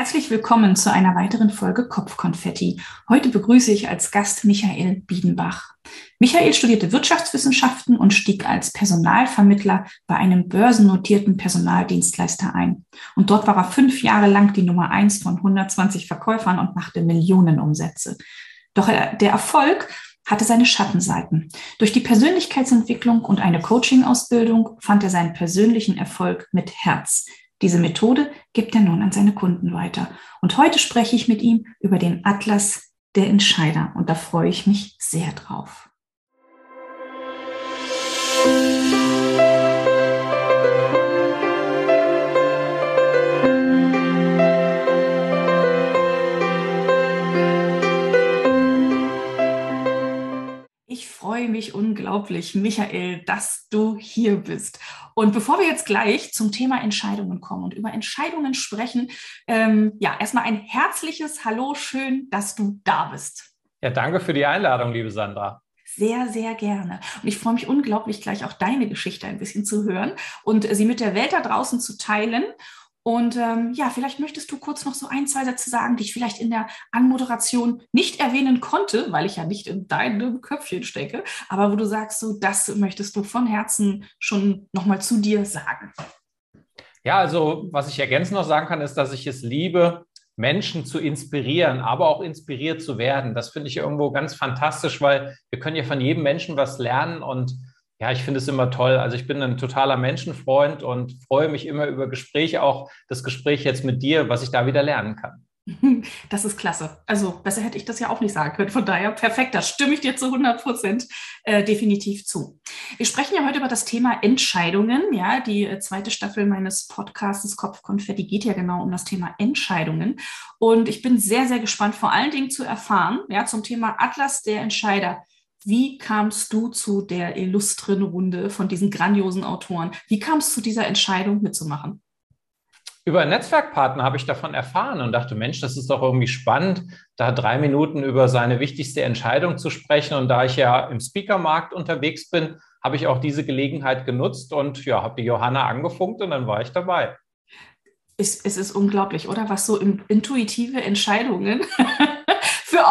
Herzlich willkommen zu einer weiteren Folge Kopfkonfetti. Heute begrüße ich als Gast Michael Biedenbach. Michael studierte Wirtschaftswissenschaften und stieg als Personalvermittler bei einem börsennotierten Personaldienstleister ein. Und dort war er fünf Jahre lang die Nummer eins von 120 Verkäufern und machte Millionenumsätze. Doch der Erfolg hatte seine Schattenseiten. Durch die Persönlichkeitsentwicklung und eine Coaching-Ausbildung fand er seinen persönlichen Erfolg mit Herz. Diese Methode gibt er nun an seine Kunden weiter. Und heute spreche ich mit ihm über den Atlas der Entscheider. Und da freue ich mich sehr drauf. Freue mich unglaublich, Michael, dass du hier bist. Und bevor wir jetzt gleich zum Thema Entscheidungen kommen und über Entscheidungen sprechen, ähm, ja, erstmal ein herzliches Hallo, schön, dass du da bist. Ja, danke für die Einladung, liebe Sandra. Sehr, sehr gerne. Und ich freue mich unglaublich, gleich auch deine Geschichte ein bisschen zu hören und sie mit der Welt da draußen zu teilen. Und ähm, ja, vielleicht möchtest du kurz noch so ein, zwei Sätze sagen, die ich vielleicht in der Anmoderation nicht erwähnen konnte, weil ich ja nicht in deinem Köpfchen stecke, aber wo du sagst, so das möchtest du von Herzen schon nochmal zu dir sagen. Ja, also was ich ergänzend noch sagen kann, ist, dass ich es liebe, Menschen zu inspirieren, aber auch inspiriert zu werden. Das finde ich irgendwo ganz fantastisch, weil wir können ja von jedem Menschen was lernen und ja, ich finde es immer toll. Also ich bin ein totaler Menschenfreund und freue mich immer über Gespräche, auch das Gespräch jetzt mit dir, was ich da wieder lernen kann. Das ist klasse. Also besser hätte ich das ja auch nicht sagen können. Von daher perfekt, da stimme ich dir zu 100 Prozent äh, definitiv zu. Wir sprechen ja heute über das Thema Entscheidungen. Ja, die äh, zweite Staffel meines Podcasts Kopfkonfetti geht ja genau um das Thema Entscheidungen. Und ich bin sehr, sehr gespannt, vor allen Dingen zu erfahren, ja, zum Thema Atlas der Entscheider. Wie kamst du zu der illustren Runde von diesen grandiosen Autoren? Wie kamst du zu dieser Entscheidung mitzumachen? Über einen Netzwerkpartner habe ich davon erfahren und dachte, Mensch, das ist doch irgendwie spannend, da drei Minuten über seine wichtigste Entscheidung zu sprechen. Und da ich ja im Speakermarkt unterwegs bin, habe ich auch diese Gelegenheit genutzt und ja, habe die Johanna angefunkt und dann war ich dabei. Es, es ist unglaublich, oder? Was so intuitive Entscheidungen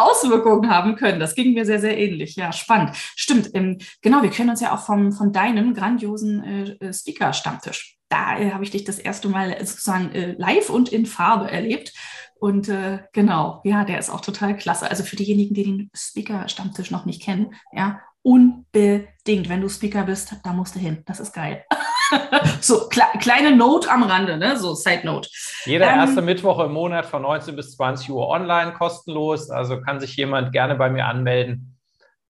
Auswirkungen haben können. Das ging mir sehr, sehr ähnlich. Ja, spannend. Stimmt. Ähm, genau, wir kennen uns ja auch vom, von deinem grandiosen äh, äh, Speaker-Stammtisch. Da äh, habe ich dich das erste Mal sozusagen äh, live und in Farbe erlebt. Und äh, genau, ja, der ist auch total klasse. Also für diejenigen, die den Speaker-Stammtisch noch nicht kennen, ja, unbedingt. Wenn du Speaker bist, da musst du hin. Das ist geil. so, kle kleine Note am Rande, ne? so Side Note. Jeder ähm, erste Mittwoch im Monat von 19 bis 20 Uhr online kostenlos. Also kann sich jemand gerne bei mir anmelden.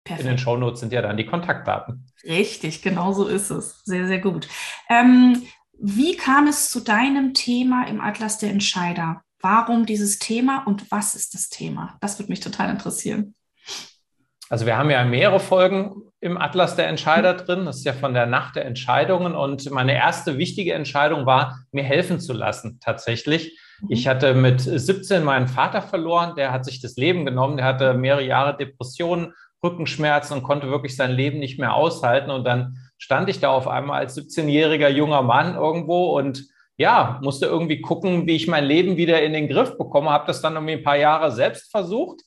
Perfekt. In den Shownotes sind ja dann die Kontaktdaten. Richtig, genau so ist es. Sehr, sehr gut. Ähm, wie kam es zu deinem Thema im Atlas der Entscheider? Warum dieses Thema und was ist das Thema? Das würde mich total interessieren. Also wir haben ja mehrere Folgen im Atlas der Entscheider drin. Das ist ja von der Nacht der Entscheidungen. Und meine erste wichtige Entscheidung war, mir helfen zu lassen, tatsächlich. Mhm. Ich hatte mit 17 meinen Vater verloren. Der hat sich das Leben genommen. Der hatte mehrere Jahre Depressionen, Rückenschmerzen und konnte wirklich sein Leben nicht mehr aushalten. Und dann stand ich da auf einmal als 17-jähriger junger Mann irgendwo und ja, musste irgendwie gucken, wie ich mein Leben wieder in den Griff bekomme. Habe das dann irgendwie ein paar Jahre selbst versucht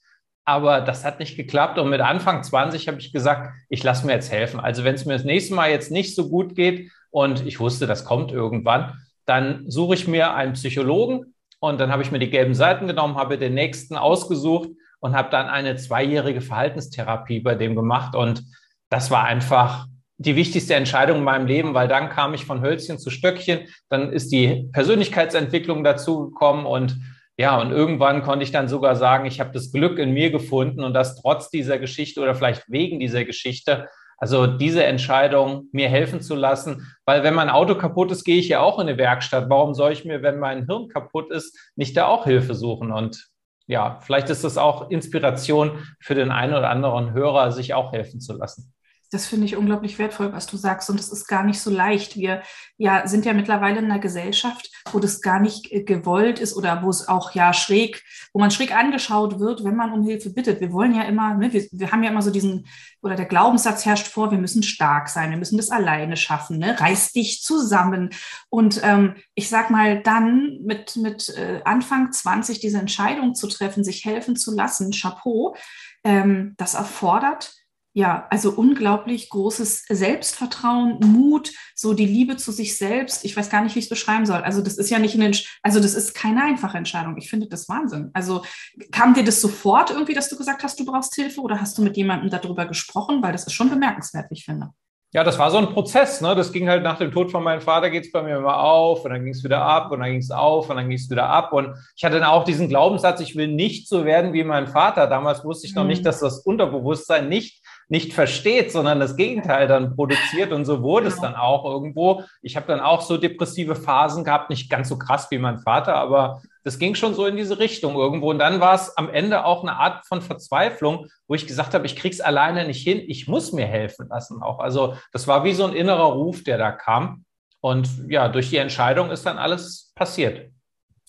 aber das hat nicht geklappt. Und mit Anfang 20 habe ich gesagt, ich lasse mir jetzt helfen. Also wenn es mir das nächste Mal jetzt nicht so gut geht und ich wusste, das kommt irgendwann, dann suche ich mir einen Psychologen und dann habe ich mir die gelben Seiten genommen, habe den nächsten ausgesucht und habe dann eine zweijährige Verhaltenstherapie bei dem gemacht. Und das war einfach die wichtigste Entscheidung in meinem Leben, weil dann kam ich von Hölzchen zu Stöckchen, dann ist die Persönlichkeitsentwicklung dazu gekommen und ja, und irgendwann konnte ich dann sogar sagen, ich habe das Glück in mir gefunden und das trotz dieser Geschichte oder vielleicht wegen dieser Geschichte. Also diese Entscheidung, mir helfen zu lassen, weil wenn mein Auto kaputt ist, gehe ich ja auch in eine Werkstatt. Warum soll ich mir, wenn mein Hirn kaputt ist, nicht da auch Hilfe suchen? Und ja, vielleicht ist das auch Inspiration für den einen oder anderen Hörer, sich auch helfen zu lassen. Das finde ich unglaublich wertvoll, was du sagst. Und es ist gar nicht so leicht. Wir ja, sind ja mittlerweile in einer Gesellschaft, wo das gar nicht äh, gewollt ist oder wo es auch ja schräg, wo man schräg angeschaut wird, wenn man um Hilfe bittet. Wir wollen ja immer, ne, wir, wir haben ja immer so diesen, oder der Glaubenssatz herrscht vor, wir müssen stark sein, wir müssen das alleine schaffen, ne? reiß dich zusammen. Und ähm, ich sag mal, dann mit, mit äh, Anfang 20 diese Entscheidung zu treffen, sich helfen zu lassen, Chapeau, ähm, das erfordert ja, also unglaublich großes Selbstvertrauen, Mut, so die Liebe zu sich selbst. Ich weiß gar nicht, wie ich es beschreiben soll. Also das ist ja nicht eine, also das ist keine einfache Entscheidung. Ich finde das Wahnsinn. Also kam dir das sofort irgendwie, dass du gesagt hast, du brauchst Hilfe oder hast du mit jemandem darüber gesprochen? Weil das ist schon bemerkenswert, ich finde. Ja, das war so ein Prozess. Ne? Das ging halt nach dem Tod von meinem Vater, geht es bei mir immer auf und dann ging es wieder ab und dann ging es auf und dann ging es wieder ab. Und ich hatte dann auch diesen Glaubenssatz, ich will nicht so werden wie mein Vater. Damals wusste ich noch mhm. nicht, dass das Unterbewusstsein nicht nicht versteht, sondern das Gegenteil dann produziert. Und so wurde es genau. dann auch irgendwo. Ich habe dann auch so depressive Phasen gehabt, nicht ganz so krass wie mein Vater, aber das ging schon so in diese Richtung irgendwo. Und dann war es am Ende auch eine Art von Verzweiflung, wo ich gesagt habe, ich krieg's alleine nicht hin, ich muss mir helfen lassen auch. Also das war wie so ein innerer Ruf, der da kam. Und ja, durch die Entscheidung ist dann alles passiert.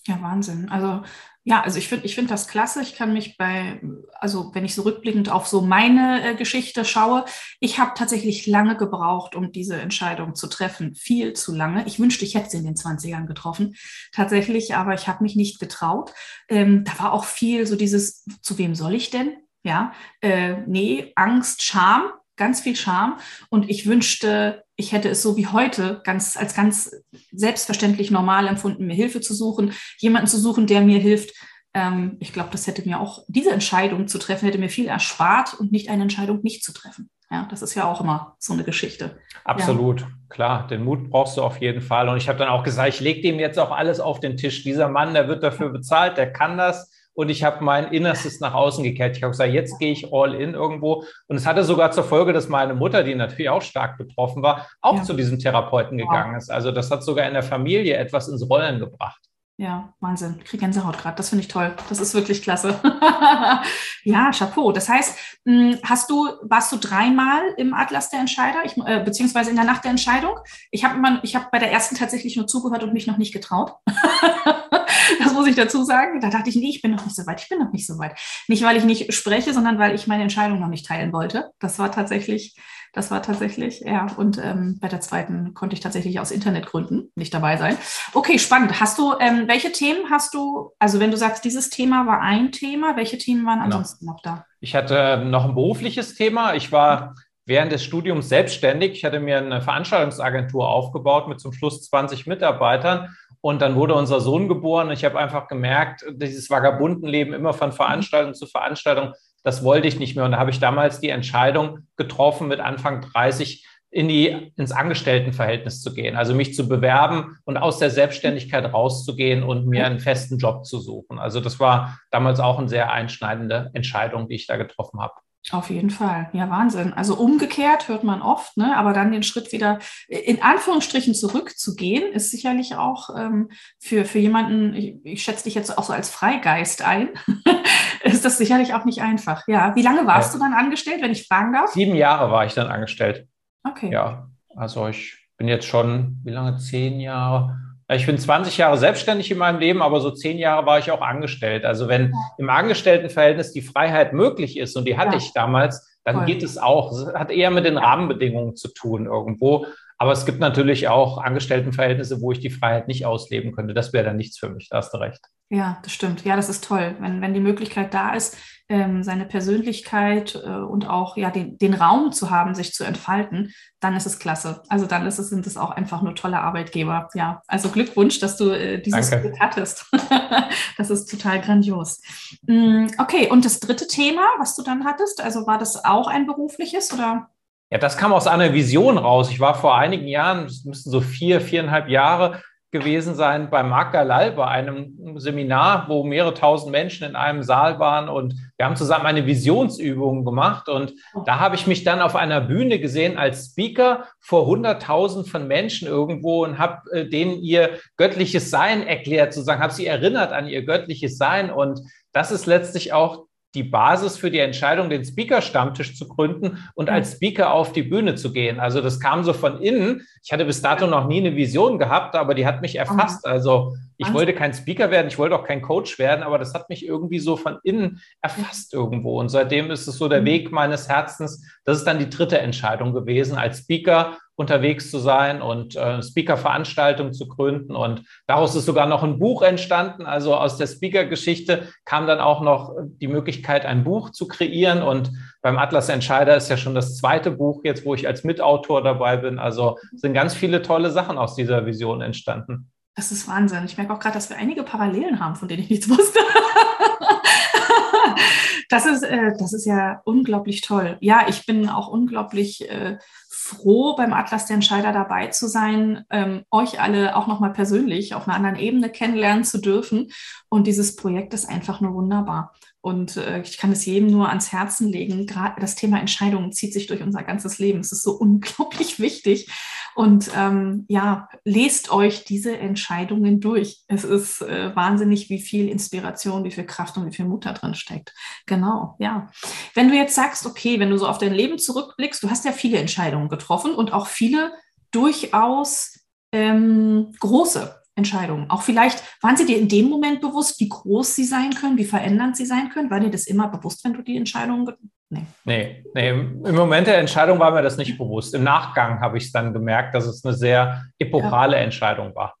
Ja, Wahnsinn. Also ja, also ich finde ich finde das klasse. Ich kann mich bei, also wenn ich so rückblickend auf so meine äh, Geschichte schaue, ich habe tatsächlich lange gebraucht, um diese Entscheidung zu treffen. Viel zu lange. Ich wünschte, ich hätte sie in den 20ern getroffen, tatsächlich, aber ich habe mich nicht getraut. Ähm, da war auch viel so dieses, zu wem soll ich denn? Ja, äh, nee, Angst, Scham, ganz viel Scham. Und ich wünschte, ich hätte es so wie heute ganz, als ganz selbstverständlich normal empfunden, mir Hilfe zu suchen, jemanden zu suchen, der mir hilft. Ähm, ich glaube, das hätte mir auch, diese Entscheidung zu treffen, hätte mir viel erspart und nicht eine Entscheidung nicht zu treffen. Ja, das ist ja auch immer so eine Geschichte. Absolut, ja. klar. Den Mut brauchst du auf jeden Fall. Und ich habe dann auch gesagt, ich lege dem jetzt auch alles auf den Tisch. Dieser Mann, der wird dafür bezahlt, der kann das und ich habe mein Innerstes nach außen gekehrt. Ich habe gesagt, jetzt gehe ich all in irgendwo. Und es hatte sogar zur Folge, dass meine Mutter, die natürlich auch stark betroffen war, auch ja. zu diesem Therapeuten gegangen ist. Also das hat sogar in der Familie etwas ins Rollen gebracht. Ja, Wahnsinn. Ich kriege Gänsehaut gerade. Das finde ich toll. Das ist wirklich klasse. ja, Chapeau. Das heißt, hm, hast du, warst du dreimal im Atlas der Entscheider, ich, äh, beziehungsweise in der Nacht der Entscheidung? Ich habe hab bei der ersten tatsächlich nur zugehört und mich noch nicht getraut. das muss ich dazu sagen. Da dachte ich, nee, ich bin noch nicht so weit. Ich bin noch nicht so weit. Nicht, weil ich nicht spreche, sondern weil ich meine Entscheidung noch nicht teilen wollte. Das war tatsächlich das war tatsächlich, ja. Und ähm, bei der zweiten konnte ich tatsächlich aus Internetgründen nicht dabei sein. Okay, spannend. Hast du, ähm, welche Themen hast du, also wenn du sagst, dieses Thema war ein Thema, welche Themen waren genau. ansonsten noch da? Ich hatte noch ein berufliches Thema. Ich war während des Studiums selbstständig. Ich hatte mir eine Veranstaltungsagentur aufgebaut mit zum Schluss 20 Mitarbeitern. Und dann wurde unser Sohn geboren. Ich habe einfach gemerkt, dieses Vagabundenleben immer von Veranstaltung zu Veranstaltung das wollte ich nicht mehr. Und da habe ich damals die Entscheidung getroffen, mit Anfang 30 in die, ins Angestelltenverhältnis zu gehen, also mich zu bewerben und aus der Selbstständigkeit rauszugehen und mir einen festen Job zu suchen. Also das war damals auch eine sehr einschneidende Entscheidung, die ich da getroffen habe. Auf jeden Fall, ja Wahnsinn. Also umgekehrt hört man oft, ne? aber dann den Schritt wieder in Anführungsstrichen zurückzugehen, ist sicherlich auch ähm, für, für jemanden, ich, ich schätze dich jetzt auch so als Freigeist ein, ist das sicherlich auch nicht einfach. Ja, wie lange warst ja. du dann angestellt, wenn ich fragen darf? Sieben Jahre war ich dann angestellt. Okay. Ja, also ich bin jetzt schon, wie lange? Zehn Jahre. Ich bin 20 Jahre selbstständig in meinem Leben, aber so zehn Jahre war ich auch angestellt. Also wenn im Angestelltenverhältnis die Freiheit möglich ist, und die hatte ja. ich damals, dann Voll. geht es auch. Es hat eher mit den Rahmenbedingungen zu tun irgendwo. Aber es gibt natürlich auch Angestelltenverhältnisse, wo ich die Freiheit nicht ausleben könnte. Das wäre dann nichts für mich, da hast du recht. Ja, das stimmt. Ja, das ist toll. Wenn, wenn die Möglichkeit da ist, ähm, seine Persönlichkeit äh, und auch ja, den, den Raum zu haben, sich zu entfalten, dann ist es klasse. Also dann ist es, sind es auch einfach nur tolle Arbeitgeber. Ja, also Glückwunsch, dass du äh, dieses Glück hattest. das ist total grandios. Mm, okay, und das dritte Thema, was du dann hattest, also war das auch ein berufliches oder? Ja, das kam aus einer Vision raus. Ich war vor einigen Jahren, es müssten so vier, viereinhalb Jahre gewesen sein, bei Marc Galal, bei einem Seminar, wo mehrere tausend Menschen in einem Saal waren. Und wir haben zusammen eine Visionsübung gemacht. Und da habe ich mich dann auf einer Bühne gesehen als Speaker vor hunderttausend von Menschen irgendwo und habe äh, denen ihr göttliches Sein erklärt, sozusagen, habe sie erinnert an ihr göttliches Sein. Und das ist letztlich auch die Basis für die Entscheidung, den Speaker-Stammtisch zu gründen und ja. als Speaker auf die Bühne zu gehen. Also das kam so von innen. Ich hatte bis dato noch nie eine Vision gehabt, aber die hat mich erfasst. Also ich wollte kein Speaker werden, ich wollte auch kein Coach werden, aber das hat mich irgendwie so von innen erfasst irgendwo. Und seitdem ist es so der mhm. Weg meines Herzens. Das ist dann die dritte Entscheidung gewesen, als Speaker unterwegs zu sein und äh, Speaker-Veranstaltungen zu gründen. Und daraus ist sogar noch ein Buch entstanden. Also aus der Speaker-Geschichte kam dann auch noch die Möglichkeit, ein Buch zu kreieren. Und beim Atlas Entscheider ist ja schon das zweite Buch jetzt, wo ich als Mitautor dabei bin. Also sind ganz viele tolle Sachen aus dieser Vision entstanden. Das ist Wahnsinn. Ich merke auch gerade, dass wir einige Parallelen haben, von denen ich nichts wusste. das, ist, äh, das ist ja unglaublich toll. Ja, ich bin auch unglaublich äh, froh, beim Atlas der Entscheider dabei zu sein, ähm, euch alle auch nochmal persönlich auf einer anderen Ebene kennenlernen zu dürfen. Und dieses Projekt ist einfach nur wunderbar. Und äh, ich kann es jedem nur ans Herzen legen. Gerade das Thema Entscheidungen zieht sich durch unser ganzes Leben. Es ist so unglaublich wichtig. Und ähm, ja, lest euch diese Entscheidungen durch. Es ist äh, wahnsinnig, wie viel Inspiration, wie viel Kraft und wie viel Mut da drin steckt. Genau, ja. Wenn du jetzt sagst, okay, wenn du so auf dein Leben zurückblickst, du hast ja viele Entscheidungen getroffen und auch viele durchaus ähm, große Entscheidungen. Auch vielleicht, waren sie dir in dem Moment bewusst, wie groß sie sein können, wie verändernd sie sein können? War dir das immer bewusst, wenn du die Entscheidungen Nee. nee. Nee, im Moment der Entscheidung war mir das nicht bewusst. Im Nachgang habe ich es dann gemerkt, dass es eine sehr epochale ja. Entscheidung war.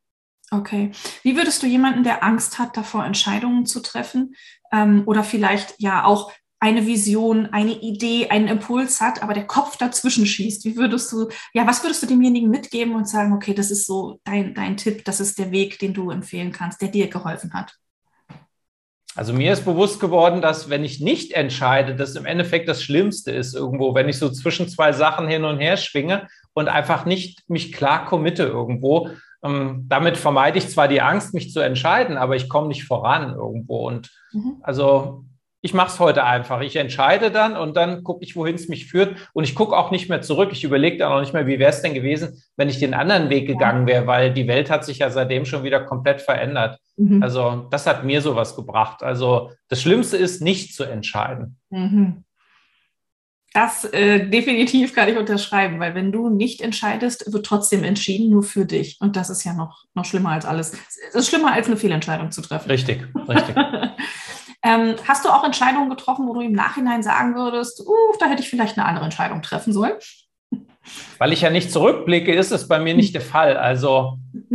Okay. Wie würdest du jemanden, der Angst hat, davor Entscheidungen zu treffen ähm, oder vielleicht ja auch eine Vision, eine Idee, einen Impuls hat, aber der Kopf dazwischen schießt. Wie würdest du, ja, was würdest du demjenigen mitgeben und sagen, okay, das ist so dein, dein Tipp, das ist der Weg, den du empfehlen kannst, der dir geholfen hat? Also mir ist bewusst geworden, dass wenn ich nicht entscheide, das im Endeffekt das Schlimmste ist irgendwo, wenn ich so zwischen zwei Sachen hin und her schwinge und einfach nicht mich klar committe irgendwo. Ähm, damit vermeide ich zwar die Angst, mich zu entscheiden, aber ich komme nicht voran irgendwo. Und mhm. also ich mache es heute einfach. Ich entscheide dann und dann gucke ich, wohin es mich führt. Und ich gucke auch nicht mehr zurück. Ich überlege dann auch nicht mehr, wie wäre es denn gewesen, wenn ich den anderen Weg gegangen wäre, weil die Welt hat sich ja seitdem schon wieder komplett verändert. Mhm. Also das hat mir sowas gebracht. Also das Schlimmste ist, nicht zu entscheiden. Mhm. Das äh, definitiv kann ich unterschreiben, weil wenn du nicht entscheidest, wird trotzdem entschieden, nur für dich. Und das ist ja noch, noch schlimmer als alles. Es ist schlimmer, als eine Fehlentscheidung zu treffen. Richtig, richtig. Ähm, hast du auch Entscheidungen getroffen, wo du im Nachhinein sagen würdest, uh, da hätte ich vielleicht eine andere Entscheidung treffen sollen? Weil ich ja nicht zurückblicke, ist es bei mir nicht der Fall. Also,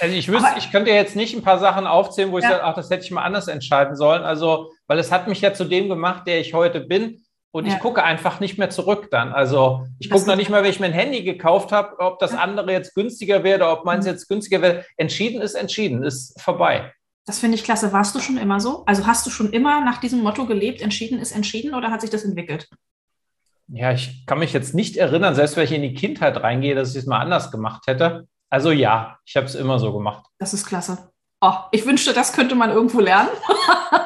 also ich wüsste, Aber, ich könnte jetzt nicht ein paar Sachen aufzählen, wo ich ja. sage, ach, das hätte ich mal anders entscheiden sollen. Also, weil es hat mich ja zu dem gemacht, der ich heute bin. Und ja. ich gucke einfach nicht mehr zurück dann. Also ich gucke noch nicht mal, wenn ich mein Handy gekauft habe, ob das andere jetzt günstiger wäre oder ob meins mhm. jetzt günstiger wäre. Entschieden ist entschieden, ist vorbei. Das finde ich klasse. Warst du schon immer so? Also hast du schon immer nach diesem Motto gelebt, entschieden ist entschieden oder hat sich das entwickelt? Ja, ich kann mich jetzt nicht erinnern, selbst wenn ich in die Kindheit reingehe, dass ich es mal anders gemacht hätte. Also ja, ich habe es immer so gemacht. Das ist klasse. Oh, ich wünschte, das könnte man irgendwo lernen.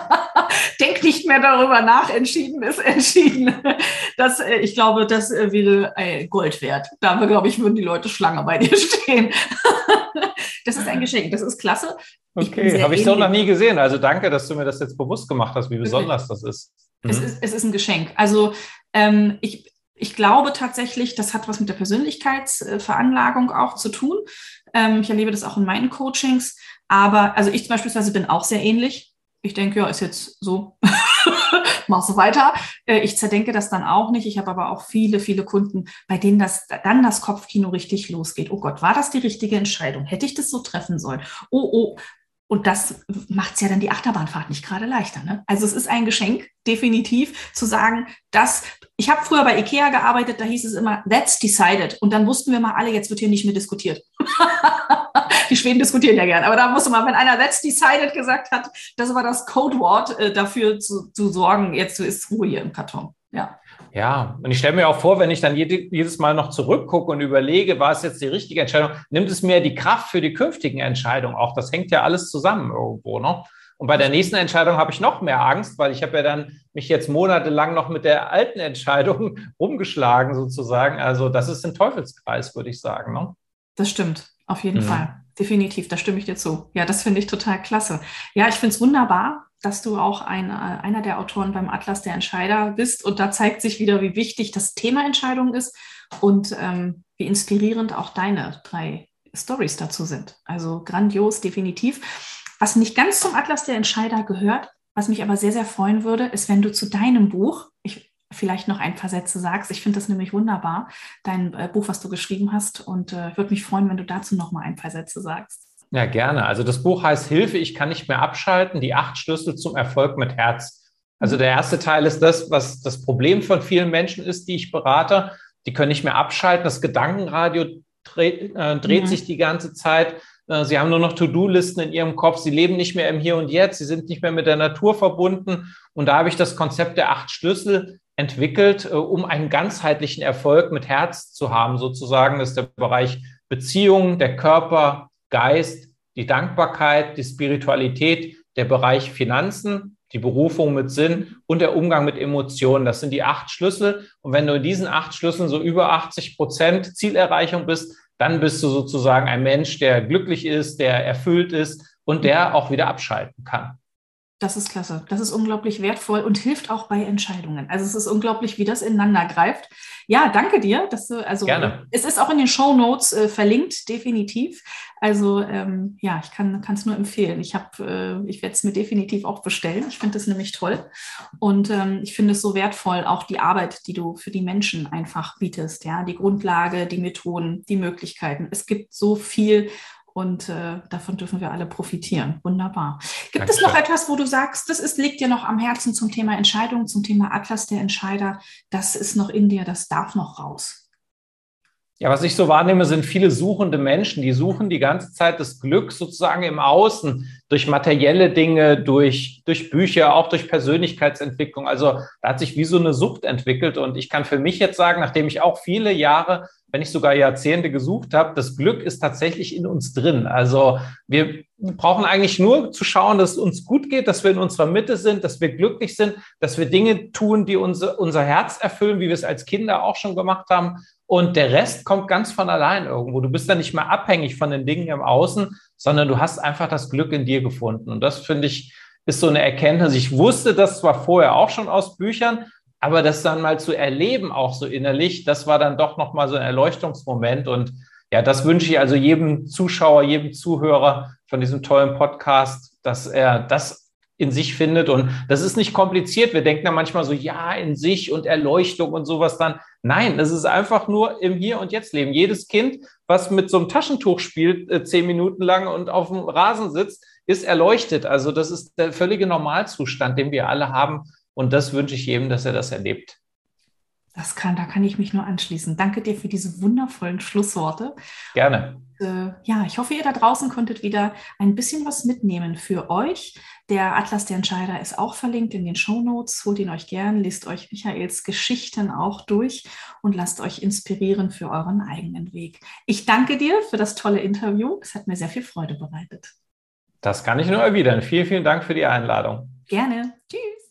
Denk nicht mehr darüber nach, entschieden ist entschieden. Das, äh, ich glaube, das äh, wäre äh, Gold wert. Da, glaube ich, würden die Leute Schlange bei dir stehen. Das ist ein Geschenk, das ist klasse. Okay, habe ich so noch nie gesehen. Also danke, dass du mir das jetzt bewusst gemacht hast, wie besonders das ist. Mhm. Es, ist es ist ein Geschenk. Also ähm, ich, ich glaube tatsächlich, das hat was mit der Persönlichkeitsveranlagung auch zu tun. Ähm, ich erlebe das auch in meinen Coachings. Aber also ich beispielsweise bin auch sehr ähnlich. Ich denke, ja, ist jetzt so. mach so weiter. Äh, ich zerdenke das dann auch nicht. Ich habe aber auch viele, viele Kunden, bei denen das dann das Kopfkino richtig losgeht. Oh Gott, war das die richtige Entscheidung? Hätte ich das so treffen sollen? Oh, oh, und das macht es ja dann die Achterbahnfahrt nicht gerade leichter. Ne? Also es ist ein Geschenk, definitiv, zu sagen, dass ich habe früher bei IKEA gearbeitet, da hieß es immer, that's decided. Und dann wussten wir mal alle, jetzt wird hier nicht mehr diskutiert. die Schweden diskutieren ja gern. Aber da musste man, wenn einer that's decided gesagt hat, das war das Codewort äh, dafür zu, zu sorgen, jetzt ist Ruhe hier im Karton. Ja. Ja, und ich stelle mir auch vor, wenn ich dann jedes Mal noch zurückgucke und überlege, war es jetzt die richtige Entscheidung, nimmt es mir die Kraft für die künftigen Entscheidungen auch. Das hängt ja alles zusammen irgendwo, ne? Und bei der nächsten Entscheidung habe ich noch mehr Angst, weil ich habe ja dann mich jetzt monatelang noch mit der alten Entscheidung rumgeschlagen sozusagen. Also das ist ein Teufelskreis, würde ich sagen. Ne? Das stimmt, auf jeden mhm. Fall. Definitiv, da stimme ich dir zu. Ja, das finde ich total klasse. Ja, ich finde es wunderbar, dass du auch ein, äh, einer der Autoren beim Atlas der Entscheider bist. Und da zeigt sich wieder, wie wichtig das Thema Entscheidung ist und ähm, wie inspirierend auch deine drei Stories dazu sind. Also grandios, definitiv. Was nicht ganz zum Atlas der Entscheider gehört, was mich aber sehr, sehr freuen würde, ist, wenn du zu deinem Buch, ich vielleicht noch ein paar Sätze sagst. Ich finde das nämlich wunderbar, dein äh, Buch, was du geschrieben hast. Und äh, würde mich freuen, wenn du dazu noch mal ein paar Sätze sagst. Ja, gerne. Also das Buch heißt Hilfe, ich kann nicht mehr abschalten, die acht Schlüssel zum Erfolg mit Herz. Also der erste Teil ist das, was das Problem von vielen Menschen ist, die ich berate. Die können nicht mehr abschalten. Das Gedankenradio dreht, äh, dreht mhm. sich die ganze Zeit. Äh, sie haben nur noch To-Do-Listen in ihrem Kopf. Sie leben nicht mehr im Hier und Jetzt. Sie sind nicht mehr mit der Natur verbunden. Und da habe ich das Konzept der acht Schlüssel entwickelt, äh, um einen ganzheitlichen Erfolg mit Herz zu haben, sozusagen. Das ist der Bereich Beziehung, der Körper, Geist, die Dankbarkeit, die Spiritualität, der Bereich Finanzen, die Berufung mit Sinn und der Umgang mit Emotionen. Das sind die acht Schlüssel. Und wenn du in diesen acht Schlüsseln so über 80 Prozent Zielerreichung bist, dann bist du sozusagen ein Mensch, der glücklich ist, der erfüllt ist und der auch wieder abschalten kann. Das ist klasse. Das ist unglaublich wertvoll und hilft auch bei Entscheidungen. Also es ist unglaublich, wie das ineinander greift. Ja, danke dir. Dass du, also Gerne. Es ist auch in den Show Notes äh, verlinkt, definitiv. Also ähm, ja, ich kann es nur empfehlen. Ich habe, äh, ich werde es mir definitiv auch bestellen. Ich finde das nämlich toll und ähm, ich finde es so wertvoll, auch die Arbeit, die du für die Menschen einfach bietest. Ja, die Grundlage, die Methoden, die Möglichkeiten. Es gibt so viel und äh, davon dürfen wir alle profitieren. Wunderbar. Gibt Dankeschön. es noch etwas, wo du sagst, das ist, liegt dir noch am Herzen zum Thema Entscheidung, zum Thema Atlas der Entscheider? Das ist noch in dir, das darf noch raus. Ja, was ich so wahrnehme, sind viele suchende Menschen, die suchen die ganze Zeit das Glück sozusagen im Außen, durch materielle Dinge, durch, durch Bücher, auch durch Persönlichkeitsentwicklung. Also da hat sich wie so eine Sucht entwickelt. Und ich kann für mich jetzt sagen, nachdem ich auch viele Jahre wenn nicht sogar Jahrzehnte gesucht habe, das Glück ist tatsächlich in uns drin. Also wir brauchen eigentlich nur zu schauen, dass es uns gut geht, dass wir in unserer Mitte sind, dass wir glücklich sind, dass wir Dinge tun, die unser, unser Herz erfüllen, wie wir es als Kinder auch schon gemacht haben. Und der Rest kommt ganz von allein irgendwo. Du bist dann nicht mehr abhängig von den Dingen im Außen, sondern du hast einfach das Glück in dir gefunden. Und das finde ich, ist so eine Erkenntnis. Ich wusste das zwar vorher auch schon aus Büchern, aber das dann mal zu erleben, auch so innerlich, das war dann doch nochmal so ein Erleuchtungsmoment. Und ja, das wünsche ich also jedem Zuschauer, jedem Zuhörer von diesem tollen Podcast, dass er das in sich findet. Und das ist nicht kompliziert. Wir denken da manchmal so, ja, in sich und Erleuchtung und sowas dann. Nein, das ist einfach nur im Hier und Jetzt leben. Jedes Kind, was mit so einem Taschentuch spielt, äh, zehn Minuten lang und auf dem Rasen sitzt, ist erleuchtet. Also das ist der völlige Normalzustand, den wir alle haben. Und das wünsche ich jedem, dass er das erlebt. Das kann, da kann ich mich nur anschließen. Danke dir für diese wundervollen Schlussworte. Gerne. Und, äh, ja, ich hoffe, ihr da draußen konntet wieder ein bisschen was mitnehmen für euch. Der Atlas der Entscheider ist auch verlinkt in den Show Notes. Holt ihn euch gern, lest euch Michaels Geschichten auch durch und lasst euch inspirieren für euren eigenen Weg. Ich danke dir für das tolle Interview. Es hat mir sehr viel Freude bereitet. Das kann ich nur erwidern. Vielen, vielen Dank für die Einladung. Gerne. Tschüss.